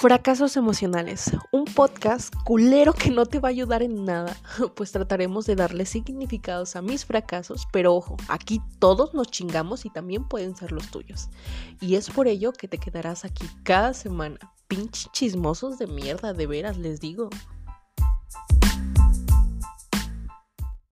Fracasos emocionales, un podcast culero que no te va a ayudar en nada, pues trataremos de darle significados a mis fracasos, pero ojo, aquí todos nos chingamos y también pueden ser los tuyos. Y es por ello que te quedarás aquí cada semana, pinches chismosos de mierda, de veras les digo.